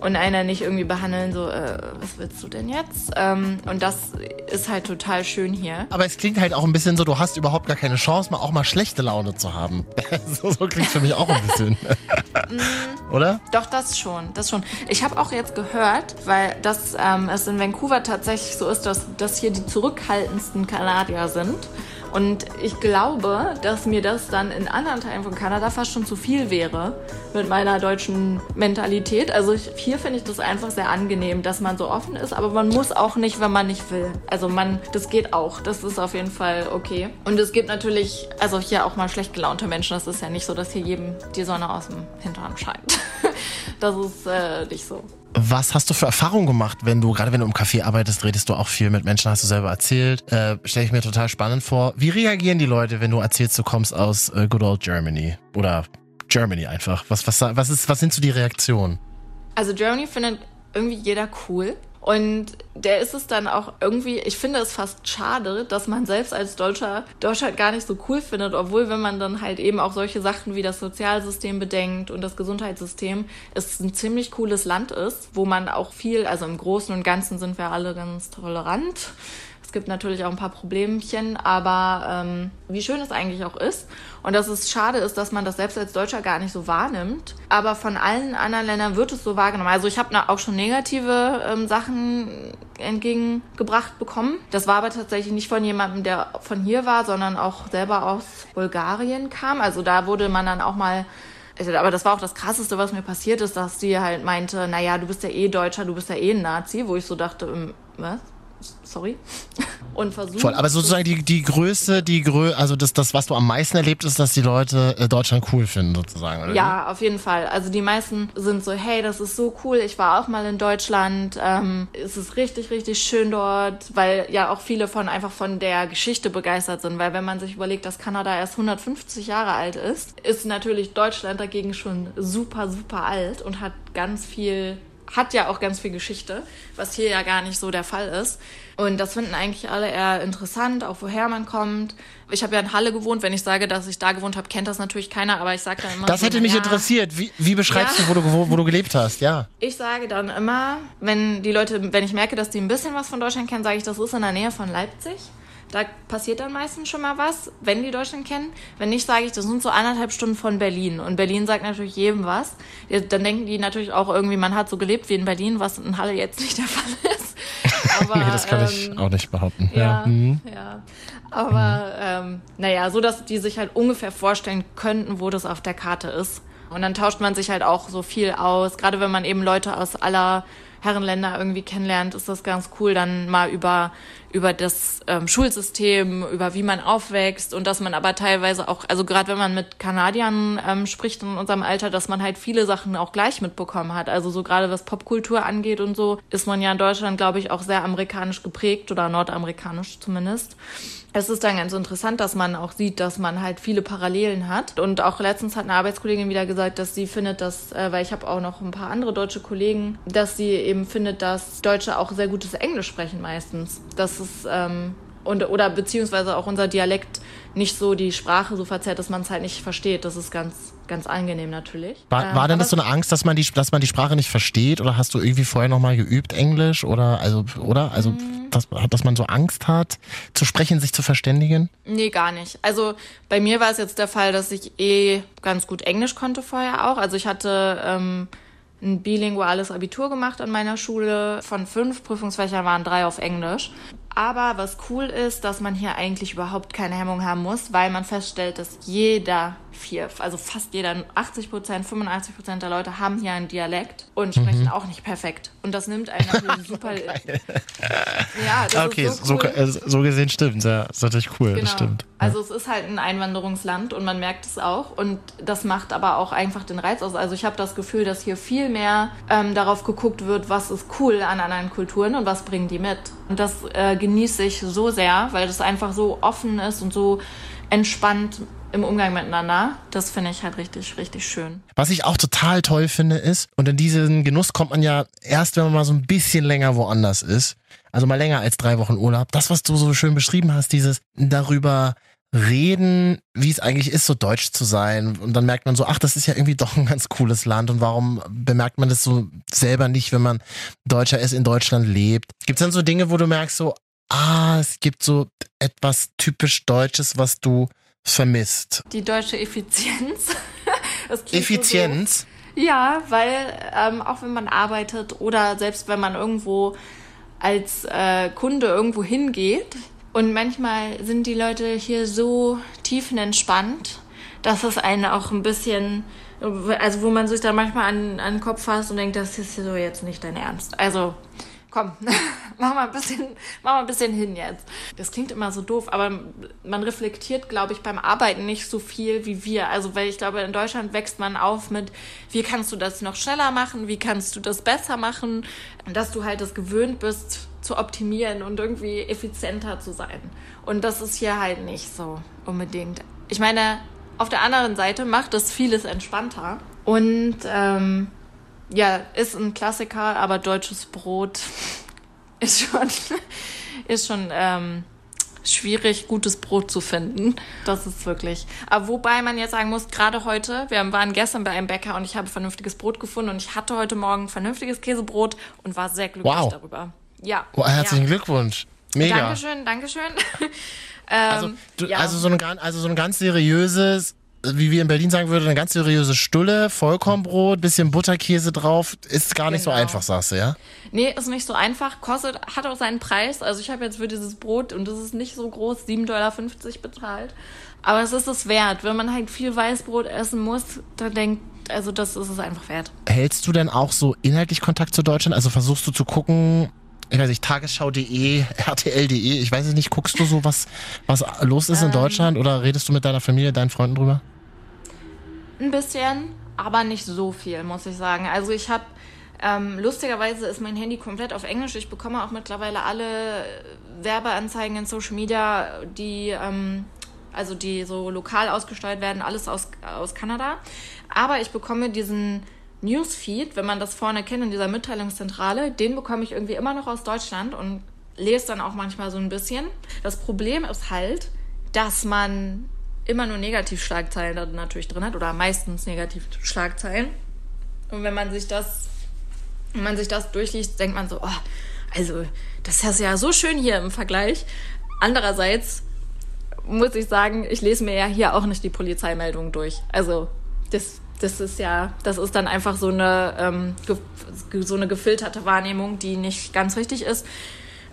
und einer nicht irgendwie behandeln, so, äh, was willst du denn jetzt? Ähm, und das ist halt total schön hier. Aber es klingt halt auch ein bisschen so, du hast überhaupt gar keine Chance, mal auch mal schlechte Laune zu haben. [laughs] so, so klingt für mich auch ein bisschen. Mm. Oder? Doch, das schon, das schon. Ich habe auch jetzt gehört, weil das ähm, es in Vancouver tatsächlich so ist, dass das hier die zurückhaltendsten Kanadier sind. Und ich glaube, dass mir das dann in anderen Teilen von Kanada fast schon zu viel wäre mit meiner deutschen Mentalität. Also ich, hier finde ich das einfach sehr angenehm, dass man so offen ist, aber man muss auch nicht, wenn man nicht will. Also man, das geht auch. Das ist auf jeden Fall okay. Und es gibt natürlich, also hier auch mal schlecht gelaunte Menschen. Das ist ja nicht so, dass hier jedem die Sonne aus dem Hintern scheint. [laughs] das ist äh, nicht so. Was hast du für Erfahrungen gemacht, wenn du, gerade wenn du im Café arbeitest, redest du auch viel mit Menschen, hast du selber erzählt. Äh, Stelle ich mir total spannend vor. Wie reagieren die Leute, wenn du erzählst, du kommst aus äh, Good Old Germany? Oder Germany einfach. Was, was, was, ist, was sind so die Reaktionen? Also Germany findet irgendwie jeder cool. Und der ist es dann auch irgendwie, ich finde es fast schade, dass man selbst als Deutscher Deutschland gar nicht so cool findet, obwohl wenn man dann halt eben auch solche Sachen wie das Sozialsystem bedenkt und das Gesundheitssystem, es ein ziemlich cooles Land ist, wo man auch viel, also im Großen und Ganzen sind wir alle ganz tolerant es gibt natürlich auch ein paar Problemchen, aber ähm, wie schön es eigentlich auch ist. Und dass es schade ist, dass man das selbst als Deutscher gar nicht so wahrnimmt. Aber von allen anderen Ländern wird es so wahrgenommen. Also ich habe auch schon negative ähm, Sachen entgegengebracht bekommen. Das war aber tatsächlich nicht von jemandem, der von hier war, sondern auch selber aus Bulgarien kam. Also da wurde man dann auch mal also, aber das war auch das Krasseste, was mir passiert ist, dass sie halt meinte, naja, du bist ja eh Deutscher, du bist ja eh ein Nazi, wo ich so dachte, ähm, was? Sorry, [laughs] und versucht. Voll, aber sozusagen die, die Größe, die Grö also das, das, was du am meisten erlebt, ist, dass die Leute äh, Deutschland cool finden, sozusagen, oder? Ja, auf jeden Fall. Also die meisten sind so, hey, das ist so cool, ich war auch mal in Deutschland, ähm, es ist richtig, richtig schön dort, weil ja auch viele von einfach von der Geschichte begeistert sind, weil wenn man sich überlegt, dass Kanada erst 150 Jahre alt ist, ist natürlich Deutschland dagegen schon super, super alt und hat ganz viel hat ja auch ganz viel Geschichte, was hier ja gar nicht so der Fall ist. Und das finden eigentlich alle eher interessant, auch woher man kommt. Ich habe ja in Halle gewohnt. Wenn ich sage, dass ich da gewohnt habe, kennt das natürlich keiner, aber ich sage dann immer. Das so, hätte mich ja, interessiert. Wie, wie beschreibst ja. du, wo du, wo du gelebt hast? Ja. Ich sage dann immer, wenn die Leute, wenn ich merke, dass die ein bisschen was von Deutschland kennen, sage ich, das ist in der Nähe von Leipzig. Da passiert dann meistens schon mal was, wenn die Deutschland kennen. Wenn nicht, sage ich, das sind so anderthalb Stunden von Berlin. Und Berlin sagt natürlich jedem was. Dann denken die natürlich auch irgendwie, man hat so gelebt wie in Berlin, was in Halle jetzt nicht der [laughs] Fall ist. Aber, nee, das kann ähm, ich auch nicht behaupten. Ja, ja. Mhm. ja. Aber ähm, naja, so dass die sich halt ungefähr vorstellen könnten, wo das auf der Karte ist. Und dann tauscht man sich halt auch so viel aus. Gerade wenn man eben Leute aus aller Herrenländer irgendwie kennenlernt, ist das ganz cool, dann mal über über das ähm, Schulsystem, über wie man aufwächst und dass man aber teilweise auch, also gerade wenn man mit Kanadiern ähm, spricht in unserem Alter, dass man halt viele Sachen auch gleich mitbekommen hat. Also so gerade was Popkultur angeht und so, ist man ja in Deutschland, glaube ich, auch sehr amerikanisch geprägt oder nordamerikanisch zumindest. Es ist dann ganz interessant, dass man auch sieht, dass man halt viele Parallelen hat. Und auch letztens hat eine Arbeitskollegin wieder gesagt, dass sie findet, dass, äh, weil ich habe auch noch ein paar andere deutsche Kollegen, dass sie eben findet, dass Deutsche auch sehr gutes Englisch sprechen meistens. Das ist ähm, und oder beziehungsweise auch unser Dialekt nicht so die Sprache so verzerrt, dass man es halt nicht versteht. Das ist ganz, ganz angenehm natürlich. War, war ähm, denn das so eine Angst, dass man die, dass man die Sprache nicht versteht? Oder hast du irgendwie vorher nochmal geübt Englisch? Oder also, oder? Also, mhm. dass, dass man so Angst hat, zu sprechen, sich zu verständigen? Nee, gar nicht. Also bei mir war es jetzt der Fall, dass ich eh ganz gut Englisch konnte vorher auch. Also ich hatte ähm, ein bilinguales Abitur gemacht an meiner Schule. Von fünf Prüfungsfächern waren drei auf Englisch. Aber was cool ist, dass man hier eigentlich überhaupt keine Hemmung haben muss, weil man feststellt, dass jeder vier, also fast jeder, 80 Prozent, 85 Prozent der Leute haben hier einen Dialekt und sprechen mhm. auch nicht perfekt. Und das nimmt einen natürlich [laughs] super. [laughs] ja, das okay, ist so, cool. so, so gesehen stimmt. Ja, das ist natürlich cool. Genau. Das stimmt. Also es ist halt ein Einwanderungsland und man merkt es auch. Und das macht aber auch einfach den Reiz aus. Also ich habe das Gefühl, dass hier viel mehr ähm, darauf geguckt wird, was ist cool an anderen Kulturen und was bringen die mit. Und das äh, genieße ich so sehr, weil das einfach so offen ist und so entspannt im Umgang miteinander. Das finde ich halt richtig, richtig schön. Was ich auch total toll finde ist, und in diesen Genuss kommt man ja erst, wenn man mal so ein bisschen länger woanders ist. Also mal länger als drei Wochen Urlaub. Das, was du so schön beschrieben hast, dieses darüber reden, wie es eigentlich ist, so deutsch zu sein. Und dann merkt man so, ach, das ist ja irgendwie doch ein ganz cooles Land. Und warum bemerkt man das so selber nicht, wenn man Deutscher ist, in Deutschland lebt? Gibt es dann so Dinge, wo du merkst, so, ah, es gibt so etwas typisch Deutsches, was du vermisst? Die deutsche Effizienz. [laughs] Effizienz? So ja, weil ähm, auch wenn man arbeitet oder selbst wenn man irgendwo als äh, Kunde irgendwo hingeht und manchmal sind die Leute hier so tiefenentspannt, dass es einen auch ein bisschen, also wo man sich dann manchmal an, an den Kopf fasst und denkt, das ist so jetzt nicht dein Ernst. Also komm, [laughs] mach mal ein bisschen, mach mal ein bisschen hin jetzt. Das klingt immer so doof, aber man reflektiert, glaube ich, beim Arbeiten nicht so viel wie wir. Also, weil ich glaube, in Deutschland wächst man auf mit, wie kannst du das noch schneller machen? Wie kannst du das besser machen? Dass du halt das gewöhnt bist, zu optimieren und irgendwie effizienter zu sein. Und das ist hier halt nicht so unbedingt. Ich meine, auf der anderen Seite macht es vieles entspannter. Und ähm, ja, ist ein Klassiker, aber deutsches Brot [laughs] ist schon, ist schon ähm, schwierig, gutes Brot zu finden. Das ist wirklich. Aber wobei man jetzt sagen muss, gerade heute, wir waren gestern bei einem Bäcker und ich habe vernünftiges Brot gefunden und ich hatte heute Morgen vernünftiges Käsebrot und war sehr glücklich wow. darüber. Ja. Oh, herzlichen ja. Glückwunsch. Mega. Dankeschön, Dankeschön. [laughs] also, ähm, du, ja. also, so ein, also so ein ganz seriöses wie wir in Berlin sagen würden, eine ganz seriöse Stulle, Vollkornbrot, bisschen Butterkäse drauf. Ist gar nicht genau. so einfach, sagst du, ja? Nee, ist nicht so einfach. Kostet, hat auch seinen Preis. Also ich habe jetzt für dieses Brot, und das ist nicht so groß, 7,50 Dollar bezahlt. Aber es ist es wert. Wenn man halt viel Weißbrot essen muss, dann denkt, also das ist es einfach wert. Hältst du denn auch so inhaltlich Kontakt zu Deutschland? Also versuchst du zu gucken, ich weiß nicht, tagesschau.de, rtl.de, ich weiß es nicht, guckst du so, was, was los ist in ähm, Deutschland oder redest du mit deiner Familie, deinen Freunden drüber? Ein bisschen, aber nicht so viel, muss ich sagen. Also ich habe, ähm, lustigerweise ist mein Handy komplett auf Englisch. Ich bekomme auch mittlerweile alle Werbeanzeigen in Social Media, die, ähm, also die so lokal ausgesteuert werden, alles aus, aus Kanada. Aber ich bekomme diesen Newsfeed, wenn man das vorne kennt in dieser Mitteilungszentrale, den bekomme ich irgendwie immer noch aus Deutschland und lese dann auch manchmal so ein bisschen. Das Problem ist halt, dass man immer nur Negativschlagzeilen da natürlich drin hat oder meistens Negativschlagzeilen. Und wenn man sich das, wenn man sich das durchliest, denkt man so, oh, also das ist ja so schön hier im Vergleich. Andererseits muss ich sagen, ich lese mir ja hier auch nicht die Polizeimeldung durch. Also das das ist ja, das ist dann einfach so eine, ähm, so eine gefilterte Wahrnehmung, die nicht ganz richtig ist.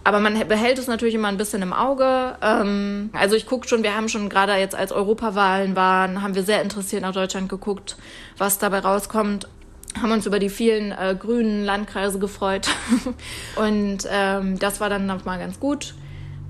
Aber man behält es natürlich immer ein bisschen im Auge. Ähm, also ich gucke schon, wir haben schon gerade jetzt als Europawahlen waren, haben wir sehr interessiert nach Deutschland geguckt, was dabei rauskommt. Haben uns über die vielen äh, grünen Landkreise gefreut. [laughs] Und ähm, das war dann nochmal ganz gut.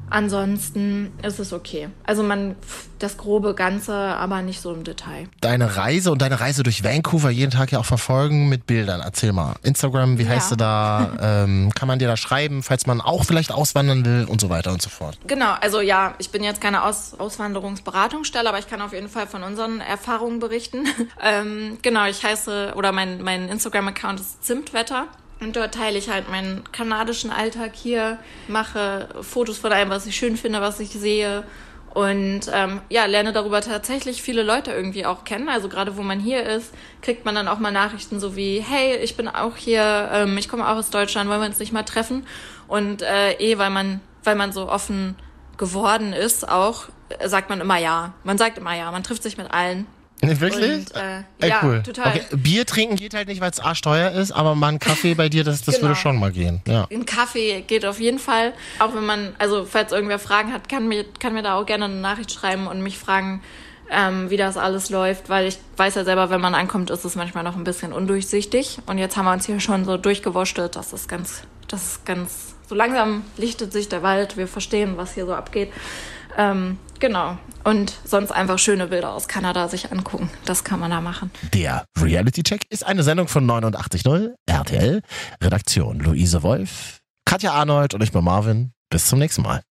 Ansonsten ist es okay. Also man, das grobe Ganze, aber nicht so im Detail. Deine Reise und deine Reise durch Vancouver jeden Tag ja auch verfolgen mit Bildern. Erzähl mal. Instagram, wie Ja. heißt du da? [laughs] Ähm, kann man dir da schreiben, falls man auch vielleicht auswandern will und so weiter und so fort. Genau, also ja, ich bin jetzt keine Aus Auswanderungsberatungsstelle, aber ich kann auf jeden Fall von unseren Erfahrungen berichten. [laughs] ähm, genau, ich heiße, oder mein, mein Instagram-Account ist Zimtwetter. Und dort teile ich halt meinen kanadischen Alltag hier, mache Fotos von allem, was ich schön finde, was ich sehe. Und ähm, ja, lerne darüber tatsächlich viele Leute irgendwie auch kennen. Also gerade wo man hier ist, kriegt man dann auch mal Nachrichten so wie, hey, ich bin auch hier, ähm, ich komme auch aus Deutschland, wollen wir uns nicht mal treffen? Und äh, eh, weil man, weil man so offen geworden ist, auch sagt man immer ja. Man sagt immer ja, man trifft sich mit allen. Wirklich? Und, äh, Ey, ja, cool. total. Okay, Bier trinken geht halt nicht, weil es arschteuer ist, aber mal einen Kaffee bei dir, das, das Genau. würde schon mal gehen. Ja. Ein Kaffee geht auf jeden Fall. Auch wenn man, also falls irgendwer Fragen hat, kann mir, kann mir da auch gerne eine Nachricht schreiben und mich fragen, ähm, wie das alles läuft, weil ich weiß ja selber, wenn man ankommt, ist es manchmal noch ein bisschen undurchsichtig. Und jetzt haben wir uns hier schon so durchgewurschtelt, das ist ganz, das ist ganz, so langsam lichtet sich der Wald, wir verstehen, was hier so abgeht. Ähm, genau. Und sonst einfach schöne Bilder aus Kanada sich angucken. Das kann man da machen. Der Reality Check ist eine Sendung von 89.0 RTL. Redaktion Luise Wolf, Katja Arnold und ich bin Marvin. Bis zum nächsten Mal.